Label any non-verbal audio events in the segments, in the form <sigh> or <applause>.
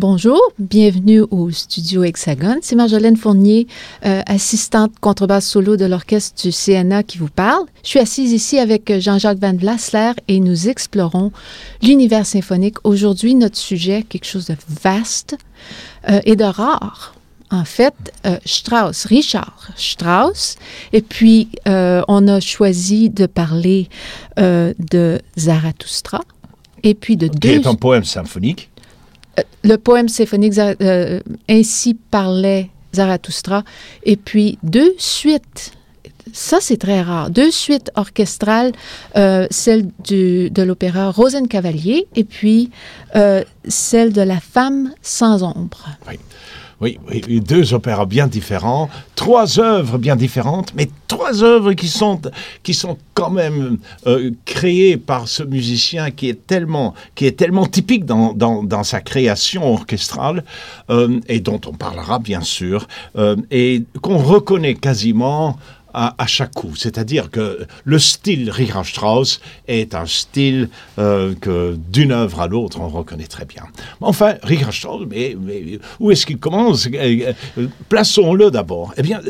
Bonjour, bienvenue au studio Hexagone. C'est Marjolaine Fournier, euh, assistante contrebasse solo de l'orchestre du CNA qui vous parle. Je suis assise ici avec Jean-Jacques Van Vlasler et nous explorons l'univers symphonique. Aujourd'hui, notre sujet, quelque chose de vaste euh, et de rare. En fait, euh, Strauss, Richard Strauss. Et puis, on a choisi de parler de Zarathustra. Et puis de deux... Qui est un poème symphonique euh, le poème symphonique euh, Ainsi parlait Zarathustra, et puis deux suites. Ça, c'est très rare. Deux suites orchestrales, euh, celle de l'opéra Rosencavalier et puis celle de La femme sans ombre. Oui. Oui, deux opéras bien différents, trois œuvres bien différentes, mais trois œuvres qui sont, qui sont quand même euh, créées par ce musicien qui est tellement, qui est tellement typique dans, dans, sa création orchestrale euh, et dont on parlera bien sûr, euh, et qu'on reconnaît quasiment à, chaque coup. C'est-à-dire que le style Richard Strauss est un style euh, que d'une œuvre à l'autre, on reconnaît très bien. Enfin, Richard Strauss, mais, où est-ce qu'il commence? Euh, euh, Plaçons-le d'abord. Eh bien,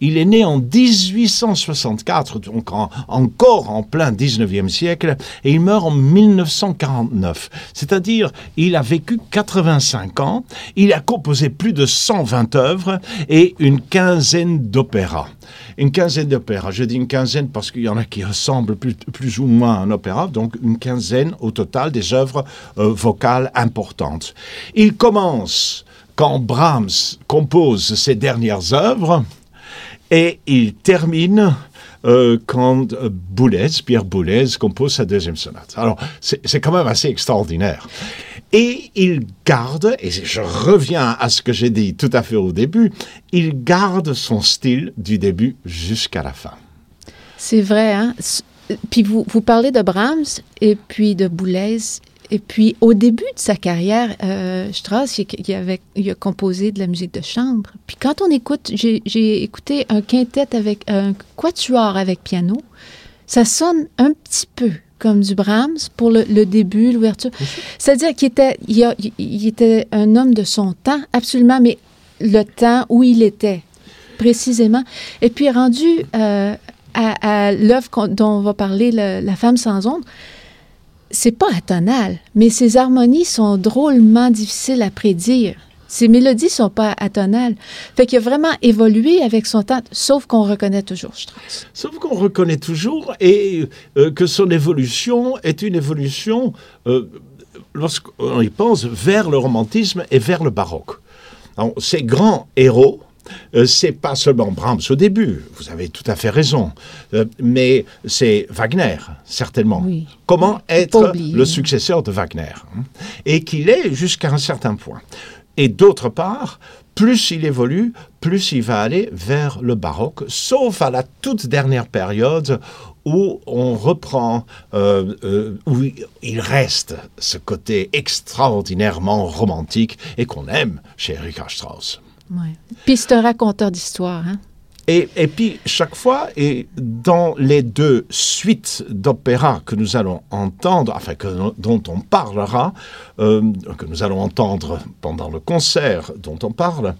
il est né en 1864, donc encore en plein 19e siècle, et il meurt en 1949. C'est-à-dire, il a vécu 85 ans, il a composé plus de 120 œuvres et une quinzaine d'opéras une quinzaine d'opéras. Je dis une quinzaine parce qu'il y en a qui ressemblent plus, ou moins à un opéra, donc une quinzaine au total des œuvres euh, vocales importantes. Il commence quand Brahms compose ses dernières œuvres et il termine euh, quand euh, Boulez, Pierre Boulez, compose sa deuxième sonate. Alors, c'est quand même assez extraordinaire. Et il garde, et je reviens à ce que j'ai dit tout à fait au début, il garde son style du début jusqu'à la fin. C'est vrai, hein? Puis vous, vous parlez de Brahms et puis de Boulez. Et puis, au début de sa carrière, euh, Strauss, il, avait, il, a composé de la musique de chambre. Puis quand on écoute, j'ai écouté un quintet avec un quatuor avec piano, ça sonne un petit peu comme du Brahms pour le, début, l'ouverture. C'est-à-dire qu'il était, il, était un homme de son temps, absolument, mais le temps où il était, précisément. Et puis, rendu euh, à, l'œuvre dont on va parler, La femme sans ombre, c'est pas atonal, mais ces harmonies sont drôlement difficiles à prédire. Ces mélodies sont pas atonales. Fait qu'il a vraiment évolué avec son temps, sauf qu'on reconnaît toujours Strauss. Sauf qu'on reconnaît toujours et euh, que son évolution est une évolution, euh, lorsqu'on y pense, vers le romantisme et vers le baroque. ces grands héros, euh, c'est pas seulement Brahms au début, vous avez tout à fait raison, euh, mais c'est Wagner, certainement. Comment être le successeur de Wagner hein, Et qu'il est jusqu'à un certain point. Et d'autre part, plus il évolue, plus il va aller vers le baroque, sauf à la toute dernière période où on reprend, euh, où il reste ce côté extraordinairement romantique et qu'on aime chez Richard Strauss. Ouais. Puis un raconteur d'histoire. Hein? Et, et, puis, chaque fois, et dans les deux suites d'opéras que nous allons entendre, enfin, dont on parlera, euh, que nous allons entendre pendant le concert dont on parle,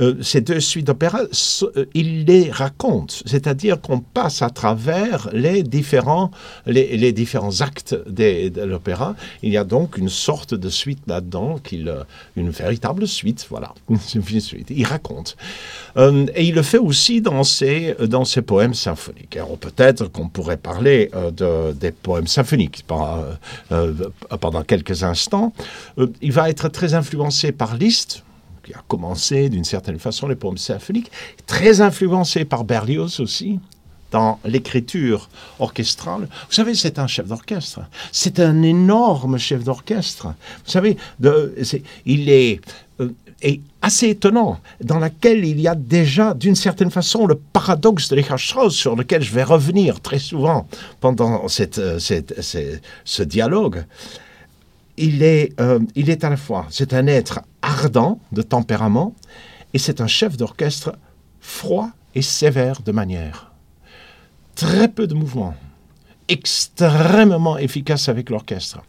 euh, ces deux suites d'opéras, euh, il les raconte. C'est-à-dire qu'on passe à travers les différents, les, les différents actes de l'opéra. Il y a donc une sorte de suite là-dedans, une véritable suite, voilà. <laughs> Une suite. Il raconte. et il le fait aussi dans ses, dans ses poèmes symphoniques. Alors peut-être qu'on pourrait parler euh, de, des poèmes symphoniques pendant, euh, pendant quelques instants. Euh, il va être très influencé par Liszt, qui a commencé d'une certaine façon les poèmes symphoniques, très influencé par Berlioz aussi dans l'écriture orchestrale. Vous savez, c'est un chef d'orchestre. C'est un énorme chef d'orchestre. Vous savez, il est est assez étonnant, dans laquelle il y a déjà, d'une certaine façon, le paradoxe de Richard Strauss, sur lequel je vais revenir très souvent pendant cette, euh, ce, dialogue. Il est, euh, il est à la fois, c'est un être ardent de tempérament, et c'est un chef d'orchestre froid et sévère de manière. Très peu de mouvements extrêmement efficace avec l'orchestre.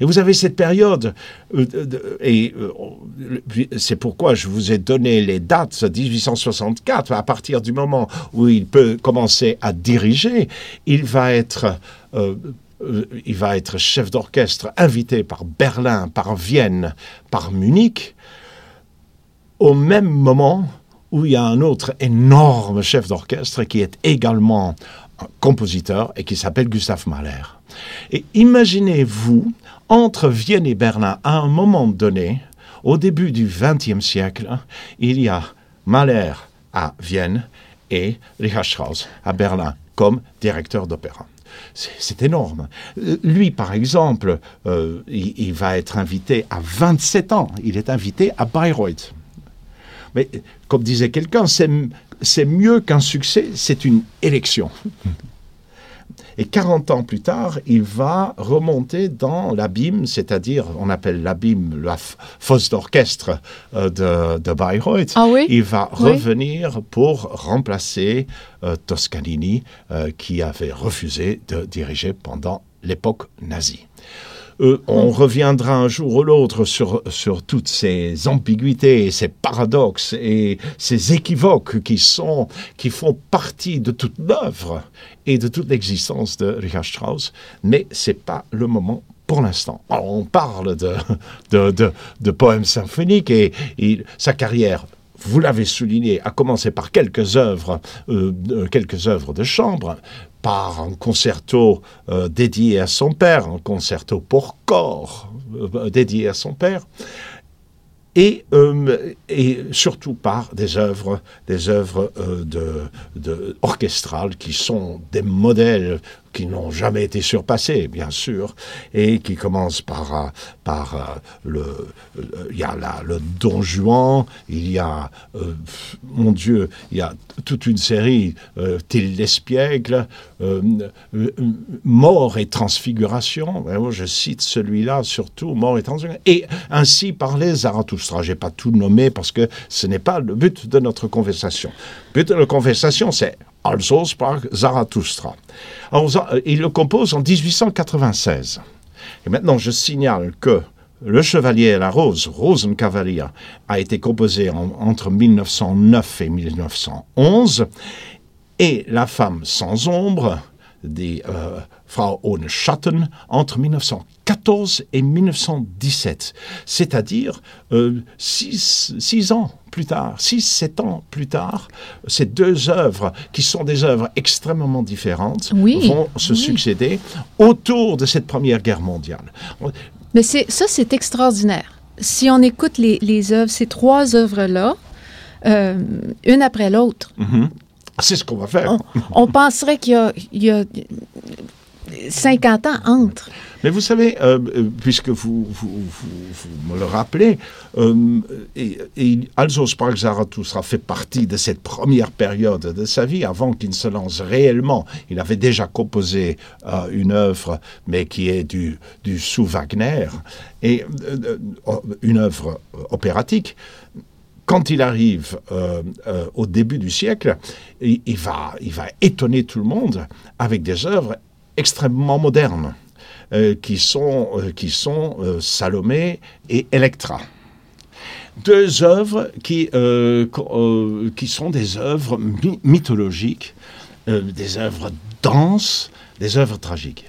Et vous avez cette période, euh, et euh, c'est pourquoi je vous ai donné les dates 1864, à partir du moment où il peut commencer à diriger, il va être... Euh, il va être chef d'orchestre invité par Berlin, par Vienne, par Munich, au même moment où il y a un autre énorme chef d'orchestre qui est également compositeur et qui s'appelle Gustave Mahler. Et imaginez-vous, entre Vienne et Berlin, à un moment donné, au début du XXe siècle, il y a Mahler à Vienne et Richard Strauss à Berlin comme directeur d'opéra. C'est énorme. Lui, par exemple, euh, il, il, va être invité à 27 ans. Il est invité à Bayreuth. Mais comme disait quelqu'un, c'est mieux qu'un succès, c'est une élection. Et 40 ans plus tard, il va remonter dans l'abîme, c'est-à-dire, on appelle l'abîme la fosse d'orchestre euh, de, Bayreuth. Ah oui? Il va revenir pour remplacer euh, Toscanini, euh, qui avait refusé de diriger pendant l'époque nazie. Euh, on reviendra un jour ou l'autre sur, sur toutes ces ambiguïtés, ces paradoxes et ces équivoques qui, sont, qui font partie de toute l'œuvre et de toute l'existence de Richard Strauss, mais ce n'est pas le moment pour l'instant. On parle de, de, de, poèmes symphoniques et, sa carrière vous l'avez souligné, a commencé par quelques œuvres, euh, quelques œuvres de chambre, par un concerto euh, dédié à son père, un concerto pour corps euh, dédié à son père, et, euh, et, surtout par des œuvres, des œuvres de, de, orchestrales qui sont des modèles qui n'ont jamais été surpassés, bien sûr, et qui commencent par, euh, par euh, le, il y a le Don Juan, il y a, euh, mon Dieu, il y a toute une série, euh, l'espiègle, Mort et Transfiguration, je cite celui-là surtout, Mort et Transfiguration, et ainsi parlait Zarathustra. Je n'ai pas tout nommé parce que ce n'est pas le but de notre conversation. Le but de notre conversation, c'est Also sprach Zarathustra. Euh, il le compose en 1896. Et maintenant, je signale que Le Chevalier et la Rose, Rosenkavalier, a été composé entre 1909 et 1911, et La femme sans ombre, des euh, Frau ohne Schatten, entre 1914 et 1917, c'est-à-dire euh, six, six ans plus tard, 6-7 ans plus tard, ces deux œuvres, qui sont des œuvres extrêmement différentes, oui, vont se oui. succéder autour de cette Première Guerre mondiale. Mais ça, c'est extraordinaire. Si on écoute les, les œuvres, ces trois œuvres-là, euh, une après l'autre. Mm -hmm. C'est ce qu'on va faire. On, on penserait qu'il y, y, a 50 ans entre. Mais vous savez, euh, puisque vous, vous, vous, me le rappelez, euh, et, et fait partie de cette première période de sa vie, avant qu'il ne se lance réellement. Il avait déjà composé euh, une œuvre, mais qui est du, du sous Wagner, et euh, une œuvre opératique quand il arrive euh, euh, au début du siècle, il, va, il va étonner tout le monde avec des œuvres extrêmement modernes, euh, qui sont, euh, euh, Salomé et Electra. Deux œuvres qui, qui sont des œuvres my mythologiques, des œuvres denses, des œuvres tragiques.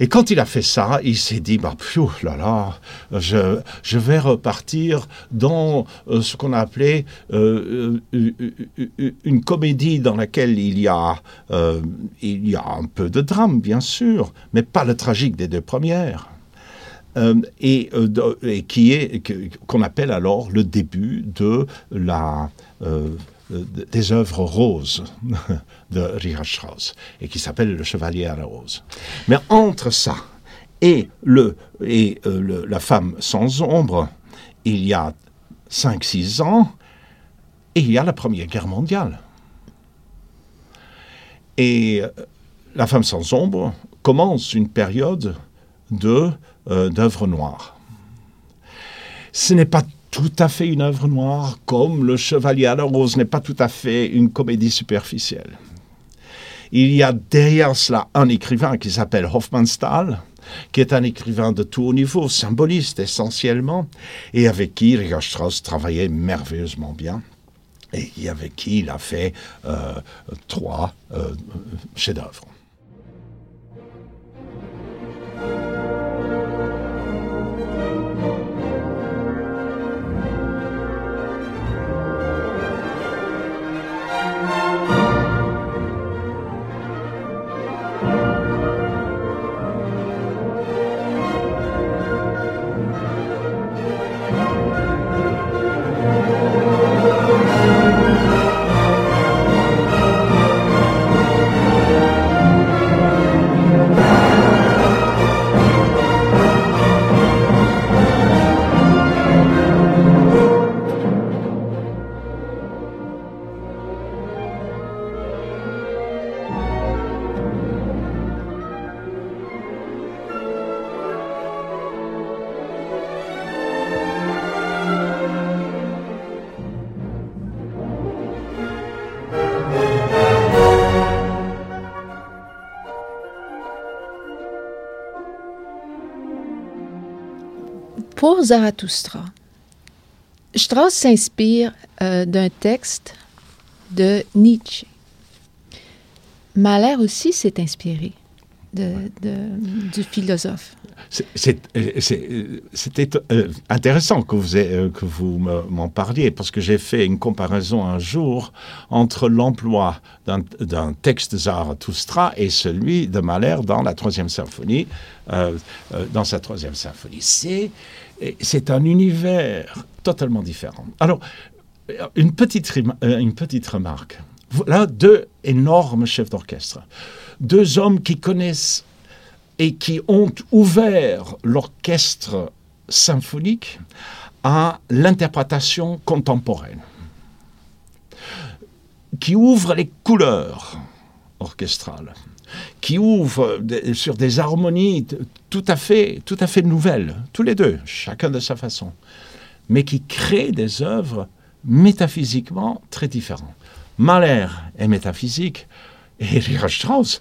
Et quand il a fait ça, il s'est dit, bah, pfiou, là là, je, vais repartir dans euh, ce qu'on a appelé euh, une comédie dans laquelle il y, a, euh, un peu de drame, bien sûr, mais pas le tragique des deux premières. Euh, et, euh, et, qui est qu'on qu appelle alors le début de la euh, des œuvres roses <laughs> de Richard Strauss et qui s'appelle Le Chevalier à la rose. Mais entre ça et, le, et euh, la femme sans ombre, il y a 5-6 ans, il y a la Première Guerre mondiale. Et euh, La femme sans ombre commence une période de euh, d'œuvre noire. Ce n'est pas tout à fait une œuvre noire, comme Le Chevalier à la Rose n'est pas tout à fait une comédie superficielle. Il y a derrière cela un écrivain qui s'appelle Hofmannsthal, qui est un écrivain de tout haut niveau, symboliste essentiellement, et avec qui Richard Strauss travaillait merveilleusement bien, et avec qui il a fait euh, trois euh, chefs-d'œuvre. Pour Zarathustra, Strauss s'inspire euh, d'un texte de Nietzsche. Mahler aussi s'est inspiré de, de- du philosophe. C'est- c'est- euh, euh, C'était euh, intéressant que vous, euh, que m'en parliez, parce que j'ai fait une comparaison un jour entre l'emploi d'un texte de Zarathustra et celui de Mahler dans la troisième symphonie, euh, dans sa troisième symphonie. C'est c'est un univers totalement différent. Alors, une petite, euh, une petite remarque. Voilà deux énormes chefs d'orchestre, deux hommes qui connaissent et qui ont ouvert l'orchestre symphonique à l'interprétation contemporaine, qui ouvre les couleurs orchestrales, qui ouvre des- sur des harmonies tout à fait, tout à fait nouvelles, tous les deux, chacun de sa façon, mais qui créent des œuvres métaphysiquement très différentes. Mahler est métaphysique et Richard Strauss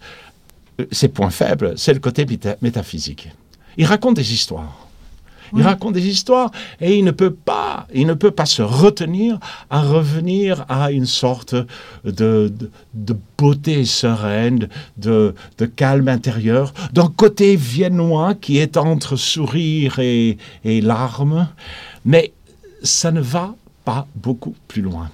euh, ses points faibles, c'est le côté méta- métaphysique. Il raconte des histoires. Il raconte des histoires et il ne peut pas, il ne peut pas se retenir à revenir à une sorte de, de, de beauté sereine, de, de calme intérieur, d'un côté viennois qui est entre sourire et, et larmes, mais ça ne va pas beaucoup plus loin.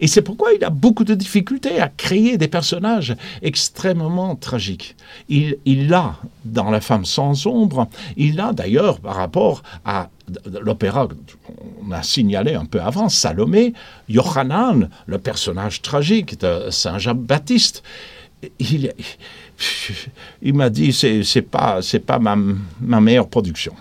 Et c'est pourquoi il a beaucoup de difficultés à créer des personnages extrêmement tragiques. Il, il a, dans La femme sans ombre, il a d'ailleurs, par rapport à l'opéra qu'on a signalé un peu avant, Salomé, Yohanan, le personnage tragique de Saint Jean-Baptiste. Il, il m'a dit, c'est c'est pas, c'est pas ma, ma meilleure production.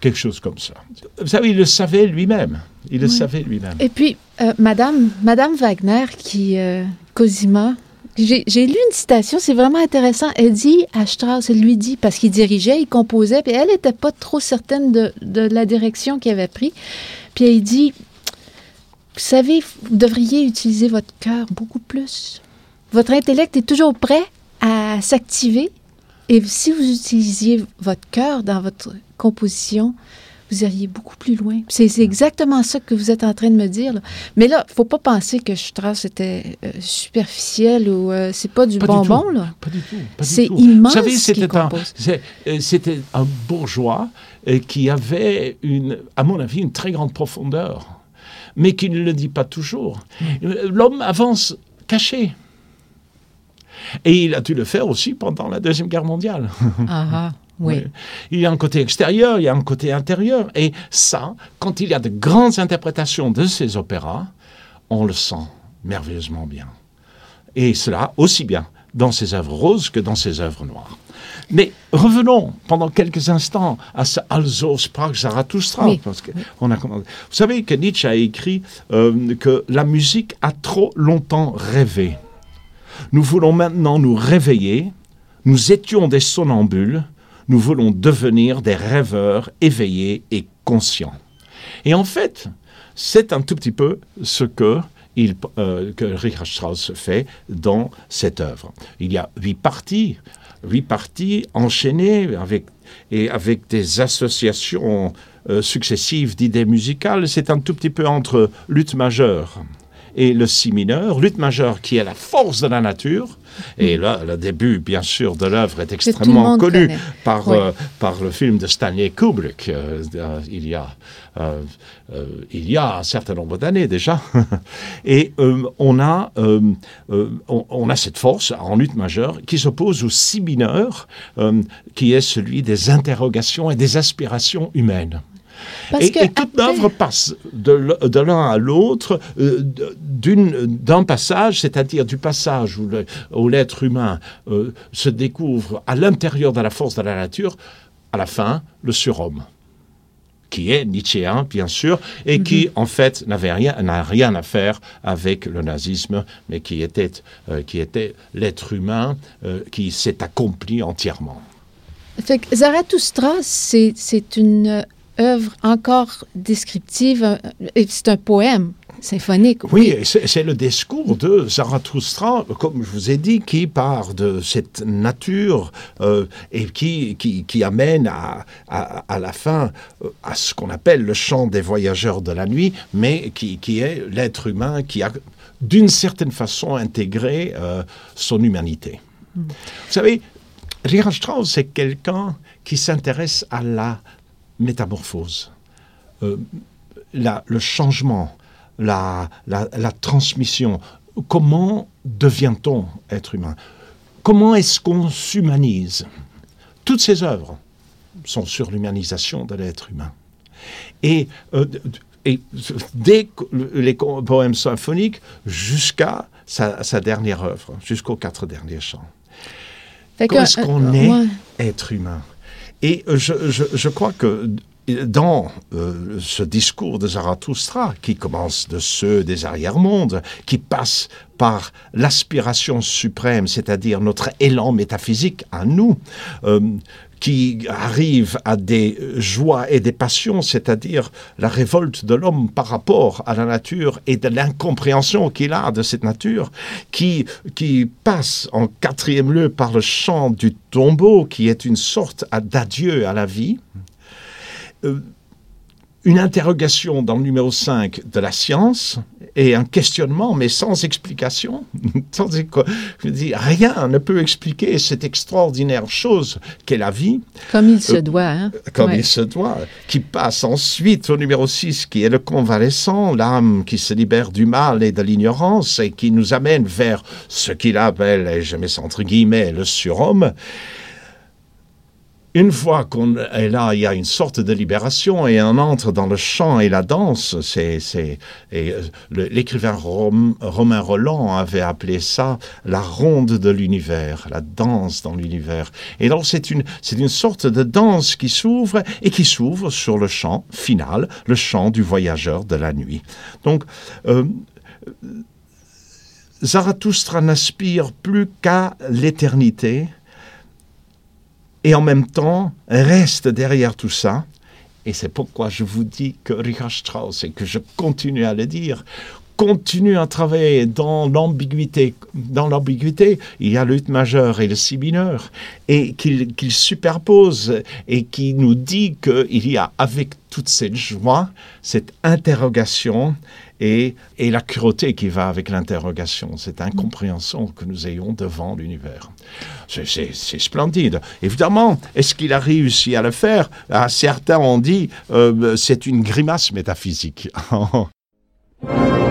Quelque chose comme ça. Vous savez, il le savait lui-même. Il le Oui. savait lui-même. Et puis, euh, Madame, Madame Wagner, qui, euh, Cosima, j'ai lu une citation, c'est vraiment intéressant. Elle dit à Strauss, elle lui dit, parce qu'il dirigeait, il composait, puis elle n'était pas trop certaine de, de la direction qu'il avait pris. Puis elle dit, vous savez, vous devriez utiliser votre cœur beaucoup plus. Votre intellect est toujours prêt à s'activer. Et si vous utilisiez votre cœur dans votre composition, vous iriez beaucoup plus loin. C'est c'est exactement ça que vous êtes en train de me dire. là. Mais là, faut pas penser que Strauss était euh, superficiel ou euh, c'est pas du Pas bonbon. là. Pas du tout. C'est immense Vous savez, c'était un, euh, c'était un bourgeois euh, qui avait, une, à mon avis, une très grande profondeur, mais qui ne le dit pas toujours. Euh, L'homme avance caché. Et il a dû le faire aussi pendant la Deuxième Guerre mondiale. Ah, ah, oui. Oui. Il y a un côté extérieur, il y a un côté intérieur. Et ça, quand il y a de grandes interprétations de ces opéras, on le sent merveilleusement bien. Et cela aussi bien dans ses œuvres roses que dans ses œuvres noires. Mais revenons pendant quelques instants à ce Also sprach Zarathustra. Oui. Parce que on a commencé. Vous savez que Nietzsche a écrit euh, que la musique a trop longtemps rêvé. Nous voulons maintenant nous réveiller. Nous étions des somnambules. Nous voulons devenir des rêveurs éveillés et conscients. Et en fait, c'est un tout petit peu ce que, euh, Richard Strauss fait dans cette œuvre. Il y a huit parties, huit parties enchaînées avec, et avec des associations euh, successives d'idées musicales. C'est un tout petit peu entre lutte majeure et le si mineur, lutte majeure qui est la force de la nature. Et là, le début, bien sûr, de l'œuvre est extrêmement connu connaît. par, Oui. euh, par le film de Stanley Kubrick. euh, euh, il, y a, euh, il y a un certain nombre d'années déjà. <laughs> Et on, a, on, on a cette force en lutte majeure qui s'oppose au si mineur, qui est celui des interrogations et des aspirations humaines. Parce Et, que et toute après- l'œuvre passe de l'un à l'autre euh, d'un passage, c'est-à-dire du passage où le- l'être humain euh, se découvre à l'intérieur de la force de la nature, à la fin, le surhomme qui est nietzschéen, bien sûr, et qui, en fait, n'avait rien, n'a rien à faire avec le nazisme, mais qui était, euh, qui était l'être humain euh, qui s'est accompli entièrement. Fait que Zarathustra, c'est une œuvre encore descriptive, euh, c'est un poème symphonique. Oui, c'est le discours de Zarathustra, comme je vous ai dit, qui part de cette nature euh, et qui, qui, qui amène à, à, à la fin euh, à ce qu'on appelle le chant des voyageurs de la nuit, mais qui, qui est l'être humain qui a d'une certaine façon intégré euh, son humanité. Vous savez, Richard Strauss, c'est quelqu'un qui s'intéresse à la métamorphose, euh, la- le changement, la, la- la transmission. Comment devient-on être humain? Comment est-ce qu'on s'humanise? Toutes ces œuvres sont sur l'humanisation de l'être humain. Et, euh, et dès les poèmes symphoniques jusqu'à sa, sa dernière œuvre, jusqu'aux quatre derniers chants. Fait que, Comment est-ce euh, qu'on euh, est ouais. être humain? Et euh, je, crois que dans euh, ce discours de Zarathustra, qui commence de ceux des arrière-mondes, qui passe par l'aspiration suprême, c'est-à-dire notre élan métaphysique à nous, euh, qui arrive à des joies et des passions, c'est-à-dire la révolte de l'homme par rapport à la nature et de l'incompréhension qu'il a de cette nature, qui, qui passe en quatrième lieu par le chant du tombeau, qui est une sorte d'adieu à la vie. Euh, une interrogation dans le numéro 5 de la science et un questionnement, mais sans explication. <laughs> je dire, rien ne peut expliquer cette extraordinaire chose qu'est la vie Comme il se Euh, doit. Hein? comme Ouais. il se doit, qui passe ensuite au numéro 6, qui est le convalescent, l'âme qui se libère du mal et de l'ignorance et qui nous amène vers ce qu'il appelle, et je mets entre guillemets, le surhomme. Une fois qu'on est là, il y a une sorte de libération et on entre dans le chant et la danse. C'est, euh, l'écrivain Rom- Romain Roland avait appelé ça la ronde de l'univers, la danse dans l'univers. Et donc c'est une, c'est une sorte de danse qui s'ouvre et qui s'ouvre sur le chant final, le chant du voyageur de la nuit. Donc, euh, Zarathustra n'aspire plus qu'à l'éternité et en même temps reste derrière tout ça. Et c'est pourquoi je vous dis que Richard Strauss, et que je continue à le dire, continue à travailler dans l'ambiguïté. Dans l'ambiguïté, il y a le majeur et le si mineur, et qu'il qu'il superpose et qui nous dit qu'il y a avec toute cette joie, cette interrogation et, et l'accuraté qui va avec l'interrogation, cette incompréhension que nous ayons devant l'univers. C'est splendide. Évidemment, est-ce qu'il a réussi à le faire? Ah, certains ont dit euh, c'est une grimace métaphysique. <laughs>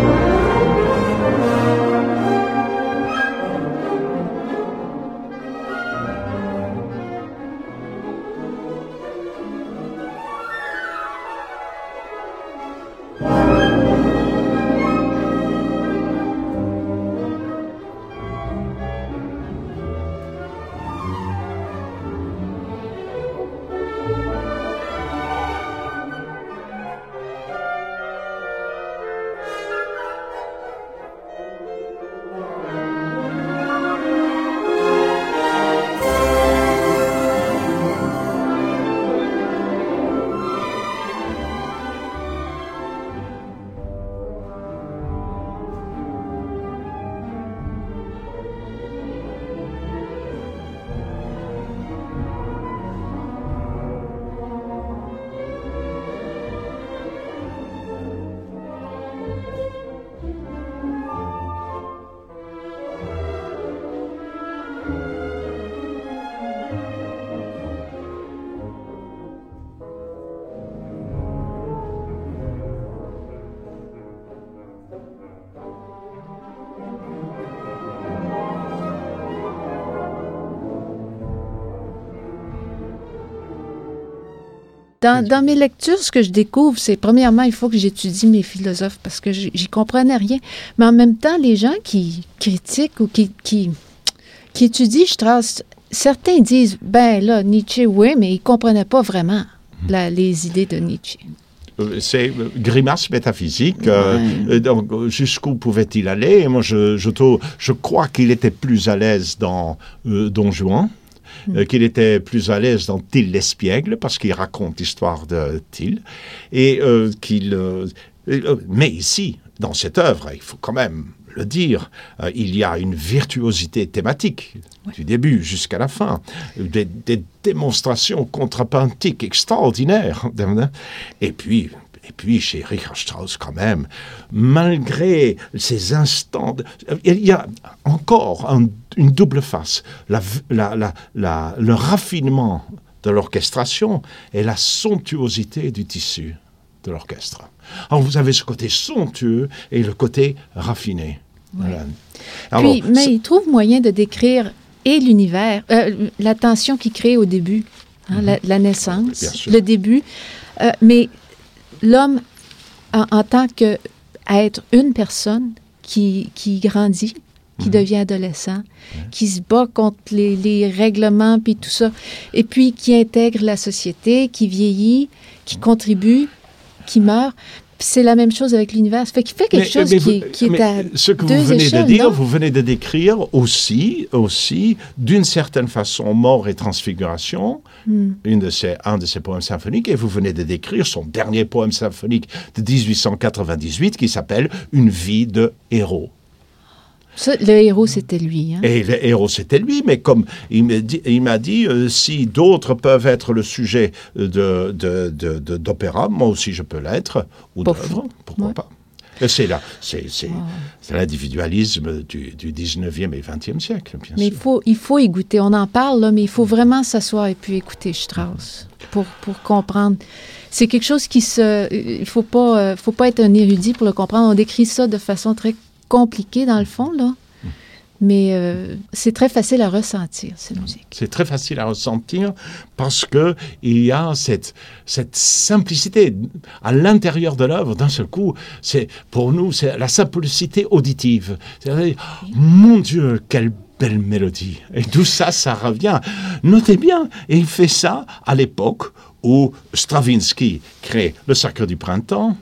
Dans, dans, mes lectures, ce que je découvre, c'est premièrement, il faut que j'étudie mes philosophes parce que j'y comprenais rien. Mais en même temps, les gens qui critiquent ou qui, qui, qui étudient Strauss, certains disent, ben là, Nietzsche, oui, mais ils ne comprenaient pas vraiment la, les idées de Nietzsche. Euh, c'est euh, grimace métaphysique. Euh, donc, jusqu'où pouvait-il aller? Moi, je, je, je crois qu'il était plus à l'aise dans Don Juan. Mm. qu'il était plus à l'aise dans Till l'espiègle, parce qu'il raconte l'histoire de Till, et qu'il... mais ici, dans cette œuvre, il faut quand même le dire, il y a une virtuosité thématique du début jusqu'à la fin, des, des démonstrations contrapuntiques extraordinaires. <laughs> Et puis, et puis chez Richard Strauss quand même, malgré ces instants, il y a encore une double face, la, la, le raffinement de l'orchestration et la somptuosité du tissu de l'orchestre. Alors vous avez ce côté somptueux et le côté raffiné. Puis, mais il trouve moyen de décrire et l'univers, euh, la tension qu'il crée au début, hein, mhm. la, naissance, le début, euh, mais l'homme en, tant qu'être une personne qui, qui grandit, qui mhm. devient adolescent, qui se bat contre les, les, règlements, puis tout ça, et puis qui intègre la société, qui vieillit, qui contribue, qui meurt c'est la même chose avec l'univers. Fait qu'il fait quelque chose qui, est à Ce que vous venez de dire, vous venez de décrire aussi, aussi d'une certaine façon, mort et transfiguration, hmm. une de ses, un de ses poèmes symphoniques, et vous venez de décrire son dernier poème symphonique de 1898 qui s'appelle Une vie de héros le héros, c'était lui. Hein? Et le héros, c'était lui, mais comme il m'a dit, il m'a dit euh, si d'autres peuvent être le sujet d'opéra, de, de, de, moi aussi je peux l'être, ou d'œuvre, pourquoi pas. C'est là, c'est l'individualisme du, du, 19e et 20e siècle, bien mais sûr. il faut, il faut y goûter. On en parle, là, mais il faut vraiment s'asseoir et puis écouter Strauss pour, pour comprendre. C'est quelque chose qui se... Il ne faut pas, euh, faut pas être un érudit pour le comprendre. On décrit ça de façon très compliqué dans le fond, là. Mais euh, c'est très facile à ressentir, cette musique. C'est très facile à ressentir parce que il y a cette, cette simplicité à l'intérieur de l'œuvre. D'un seul coup, c'est pour nous, c'est la simplicité auditive. mon Dieu, quelle belle mélodie. Et tout ça, ça revient. Notez bien, il fait ça à l'époque où Stravinsky crée le Sacre du Printemps,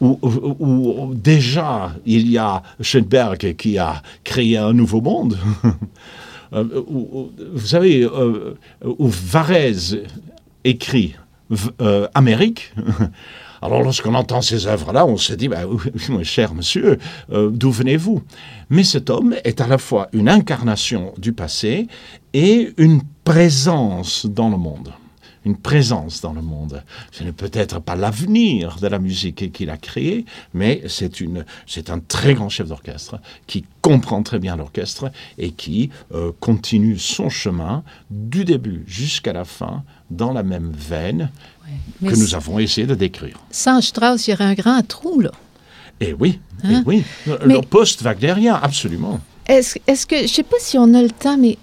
où, déjà il y a Schoenberg qui a créé un nouveau monde. <laughs> Euh, vous savez, euh, où Varese écrit euh, Amérique. <laughs> Alors lorsqu'on entend ces œuvres-là, on se dit, bah, cher monsieur, d'où venez-vous? Mais cet homme est à la fois une incarnation du passé et une présence dans le monde une présence dans le monde. Ce n'est peut-être pas l'avenir de la musique qu'il a créé, mais c'est une, c'est un très grand chef d'orchestre qui comprend très bien l'orchestre et qui euh, continue son chemin du début jusqu'à la fin dans la même veine que nous avons essayé de décrire. Sans Strauss, il y aurait un grand trou, là. Eh oui, eh hein? oui. Le post-wagnerien, absolument. Est-ce, est que, je ne sais pas si on a le temps, mais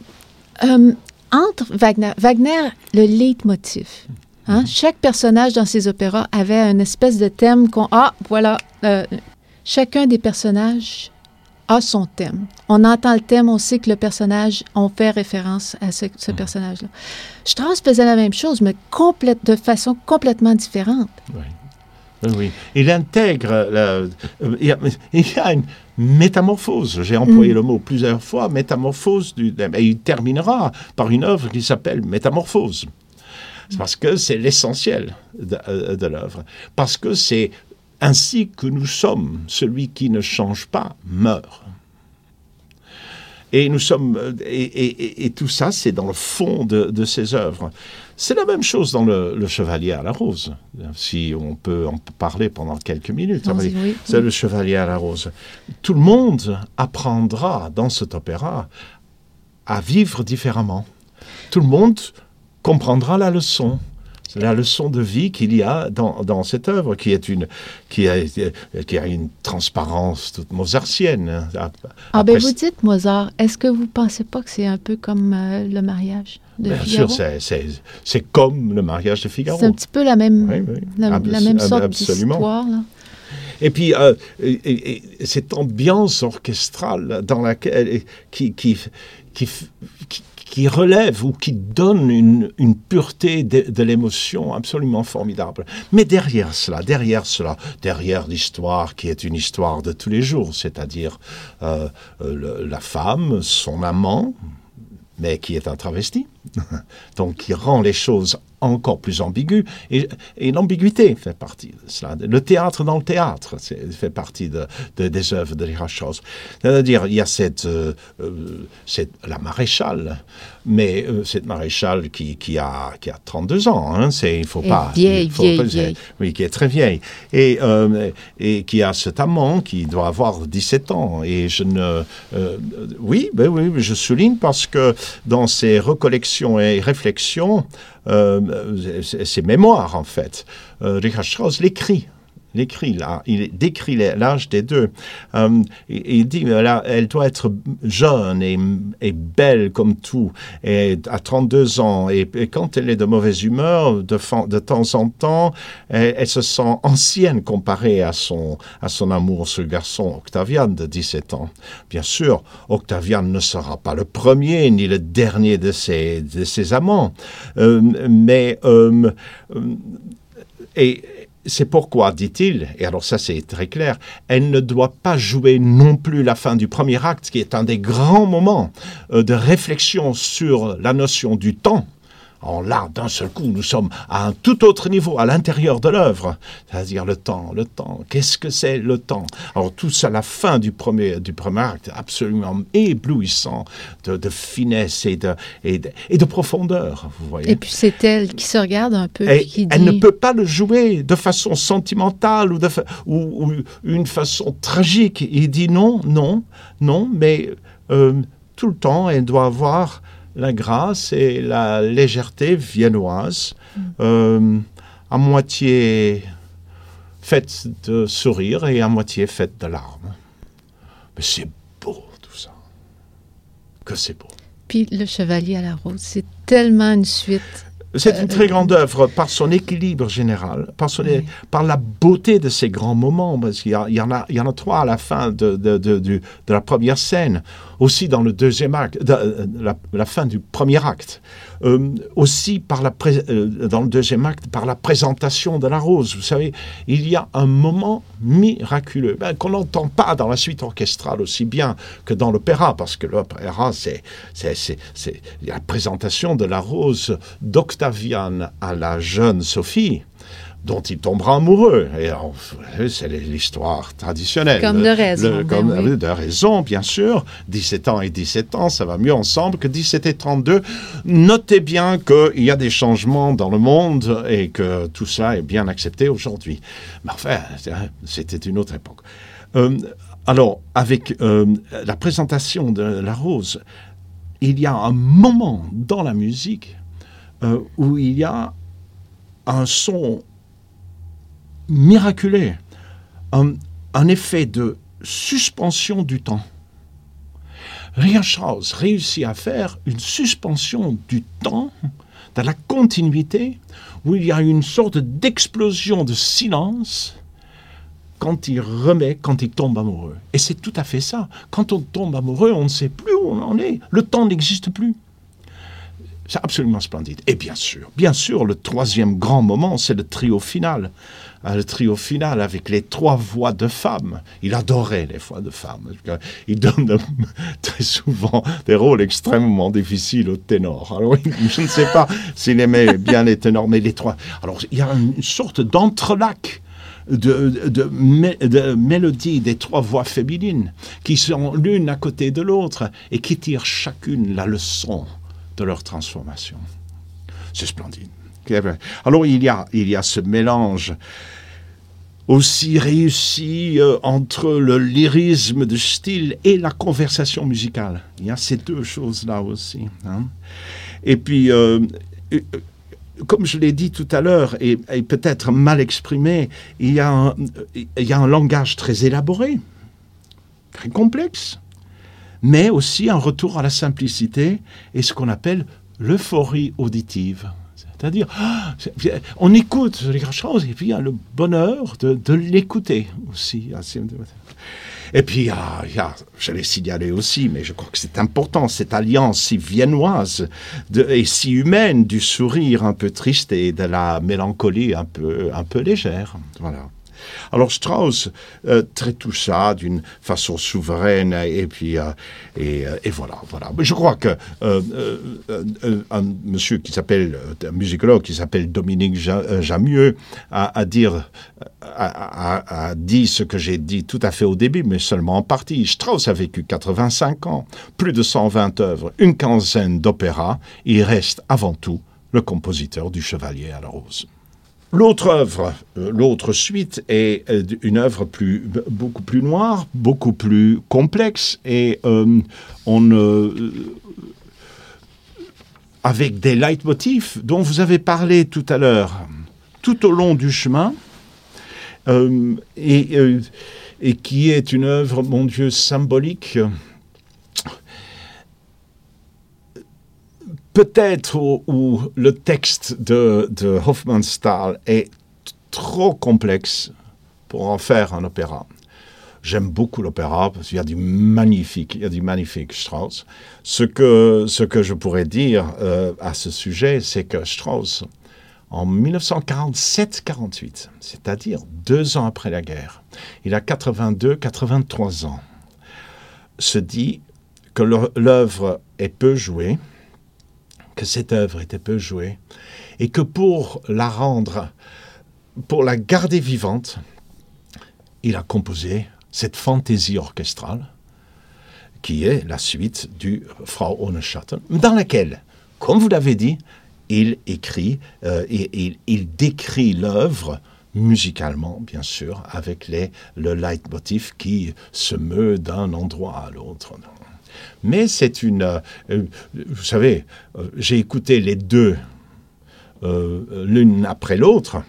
euh, entre Wagner, Wagner, le leitmotiv. Hein? Mhm. Chaque personnage dans ses opéras avait une espèce de thème qu'on... Ah, voilà, euh, chacun des personnages a son thème. On entend le thème, on sait que le personnage, on fait référence à ce, mhm. personnage-là. Strauss faisait la même chose, mais complète, de façon complètement différente. Oui. Oui, il intègre. Euh, il, y a, il, y a, une métamorphose. J'ai employé mm. le mot plusieurs fois, métamorphose. Du, et il terminera par une œuvre qui s'appelle Métamorphose. Parce que c'est l'essentiel de, euh, de l'œuvre. Parce que c'est ainsi que nous sommes. Celui qui ne change pas meurt. Et nous sommes, et, tout ça, c'est dans le fond de, de ses œuvres. C'est la même chose dans le, Chevalier à la Rose, si on peut en parler pendant quelques minutes. c'est le Chevalier à la Rose. Tout le monde apprendra dans cet opéra à vivre différemment. Tout le monde comprendra la leçon la leçon de vie qu'il y a dans, dans, cette œuvre, qui, est une, qui, a, qui a une transparence toute mozartienne. Hein. Ah ben vous dites Mozart, est-ce que vous ne pensez pas que c'est un peu comme euh, le mariage de Bien Figaro? sûr, c'est comme le mariage de Figaro. C'est un petit peu la même, oui, oui. La, même sorte d'histoire. Et puis, euh, et, et, cette ambiance orchestrale dans laquelle, qui, qui, qui, qui qui relève ou qui donne une, pureté de, l'émotion absolument formidable. Mais derrière cela, derrière cela, derrière l'histoire qui est une histoire de tous les jours, c'est-à-dire euh, le, la femme, son amant, mais qui est un travesti, <laughs> donc qui rend les choses encore plus ambigu. Et, l'ambiguïté fait partie de cela. Le théâtre dans le théâtre fait partie de, de, des œuvres de Richard Strauss. C'est-à-dire, il y a cette, euh, cette, la maréchale, mais euh, cette maréchale qui, qui, a, qui a 32 ans. Hein, c'est, il faut et pas. Vieille, il faut vieille, pas, vieille. Oui, qui est très vieille. Et, euh, et qui a cet amant qui doit avoir 17 ans. Et je ne. Euh, oui, ben oui, je souligne parce que dans ses recollections et réflexions, euh, ses mémoires en fait, euh, Richard Strauss l'écrit l'écrit là, il décrit l'âge des deux. Um, il, dit là, elle doit être jeune et, belle comme tout, et à 32 ans, et, quand elle est de mauvaise humeur, de, temps en temps, elle, se sent ancienne comparée à son, à son amour, ce garçon Octavian de 17 ans. Bien sûr, Octavian ne sera pas le premier ni le dernier de ses, de ses amants, euh, mais euh, et c'est pourquoi, dit-il, et alors ça c'est très clair, elle ne doit pas jouer non plus la fin du premier acte, qui est un des grands moments euh, de réflexion sur la notion du temps. En là, d'un seul coup, nous sommes à un tout autre niveau, à l'intérieur de l'œuvre, c'est-à-dire le temps, le temps. Qu'est-ce que c'est le temps? Alors tout ça, la fin du premier, du premier acte, absolument éblouissant de, de finesse et de, et, de, et de, profondeur, vous voyez. Et puis c'est elle qui se regarde un peu. Et qui elle dit... ne peut pas le jouer de façon sentimentale ou, de fa ou, ou une façon tragique. Il dit non, non, non, mais euh, tout le temps, elle doit avoir la grâce et la légèreté viennoise, mm. euh, à moitié faite de sourire et à moitié faite de larmes. Mais c'est beau tout ça. Que c'est beau. Puis le chevalier à la rose, c'est tellement une suite. C'est une très grande œuvre par son équilibre général, par, son, oui. par la beauté de ces grands moments, parce qu'il y, y, en a, il y en a trois à la fin de, de, de, de, de la première scène, aussi dans le deuxième acte, la, la, fin du premier acte, euh, aussi par la euh, dans le deuxième acte par la présentation de la rose. Vous savez, il y a un moment miraculeux ben, qu'on n'entend pas dans la suite orchestrale aussi bien que dans l'opéra, parce que l'opéra, c'est la présentation de la rose d'Octavian à la jeune Sophie dont il tombera amoureux. Et c'est l'histoire traditionnelle. Comme de raison. Le, comme ben oui. de raison, bien sûr. 17 ans et 17 ans, ça va mieux ensemble que 17 et 32. Notez bien qu'il y a des changements dans le monde et que tout ça est bien accepté aujourd'hui. Mais enfin, c'était une autre époque. Euh, alors, avec euh, la présentation de la rose, il y a un moment dans la musique euh, où il y a un son miraculé, un, effet de suspension du temps. Richard Strauss réussit à faire une suspension du temps, de la continuité, où il y a une sorte d'explosion de silence quand il remet, quand il tombe amoureux. Et c'est tout à fait ça. Quand on tombe amoureux, on ne sait plus où on en est. Le temps n'existe plus. C'est absolument splendide. Et bien sûr, bien sûr, le troisième grand moment, c'est le trio final. Le trio final avec les trois voix de femmes. Il adorait les voix de femmes. Il donne <laughs> très souvent des rôles extrêmement difficiles aux ténors. Alors, <laughs> je ne sais pas s'il aimait bien les ténors, mais les trois. Alors, il y a une sorte d'entrelac. De, de, de, de, mélodie des trois voix féminines qui sont l'une à côté de l'autre et qui tirent chacune la leçon de leur transformation. C'est splendide. Alors il y a, il y a ce mélange aussi réussi euh, entre le lyrisme de style et la conversation musicale. Il y a ces deux choses-là aussi. Hein. Et puis, euh, comme je l'ai dit tout à l'heure, et, peut-être mal exprimé, il y, a il y a un langage très élaboré, très complexe, mais aussi un retour à la simplicité et ce qu'on appelle l'euphorie auditive. C'est-à-dire, ah, on écoute les choses et puis il y a le bonheur de, l'écouter aussi. Et puis, il y a- il y aussi, mais je crois que c'est important, cette alliance si viennoise et si humaine du sourire un peu triste et de la mélancolie un peu, un peu légère. Voilà. Alors Strauss euh, traite tout ça d'une façon souveraine et puis euh, euh, et voilà voilà. Je crois que un monsieur qui s'appelle musicologue qui s'appelle Dominique Ja- Jamieux dire a dit ce que j'ai dit tout à fait au début, mais seulement en partie. Strauss a vécu 85 ans, plus de 120 œuvres, une quinzaine d'opéras. Il reste avant tout le compositeur du Chevalier à la Rose. L'autre œuvre, euh, l'autre suite est euh, une œuvre beaucoup plus noire, beaucoup plus complexe et euh, avec des leitmotifs dont vous avez parlé tout à l'heure, tout au long du chemin, et qui est une œuvre, mon Dieu, symbolique. Peut-être où, le texte de, de Hofmannsthal est trop complexe pour en faire un opéra. J'aime beaucoup l'opéra parce qu'il y a du magnifique, il y a du magnifique Strauss. Ce que, ce que je pourrais dire euh, à ce sujet, c'est que Strauss, en 1947-48, c'est-à-dire deux ans après la guerre, il a 82-83 ans, se dit que l'œuvre est peu jouée, que cette œuvre était peu jouée, et que pour la rendre, pour la garder vivante, il a composé cette fantaisie orchestrale, qui est la suite du Frau ohne Schatten, dans laquelle, comme vous l'avez dit, il écrit, euh, et, il, décrit l'œuvre musicalement, bien sûr, avec les, le leitmotiv qui se meut d'un endroit à l'autre. Mais c'est une... euh, euh, vous savez, euh, j'ai écouté les deux euh, l'une après l'autre,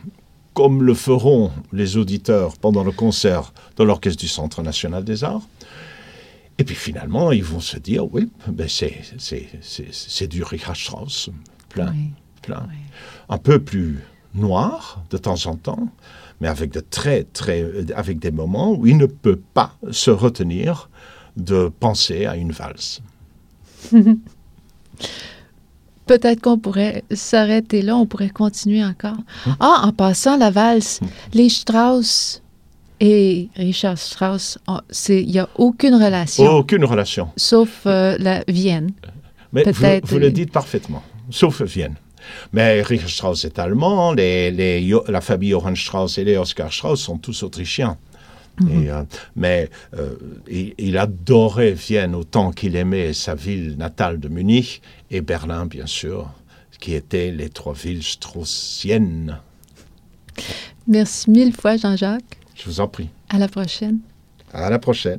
comme le feront les auditeurs pendant le concert de l'Orchestre du Centre national des arts. Et puis finalement, ils vont se dire, oui, ben c'est, c'est, c'est, c'est du Richard Strauss, plein, Oui. plein. Oui. Un peu plus noir de temps en temps, mais avec, de très, très, avec des moments où il ne peut pas se retenir de penser à une valse. <laughs> Peut-être qu'on pourrait s'arrêter là, on pourrait continuer encore. Ah, en passant la valse, les Strauss et Richard Strauss, il n'y a aucune relation, Aucune relation. sauf euh, la Vienne. Mais vous, le dites parfaitement, sauf Vienne. Mais Richard Strauss est allemand, les, les la famille Johann Strauss et les Oscar Strauss sont tous autrichiens. Et, euh, mais euh, il, il adorait Vienne autant qu'il aimait sa ville natale de Munich et Berlin, bien sûr, qui étaient les trois villes straussiennes. Merci mille fois, Jean-Jacques. Je vous en prie. À la prochaine. À la prochaine.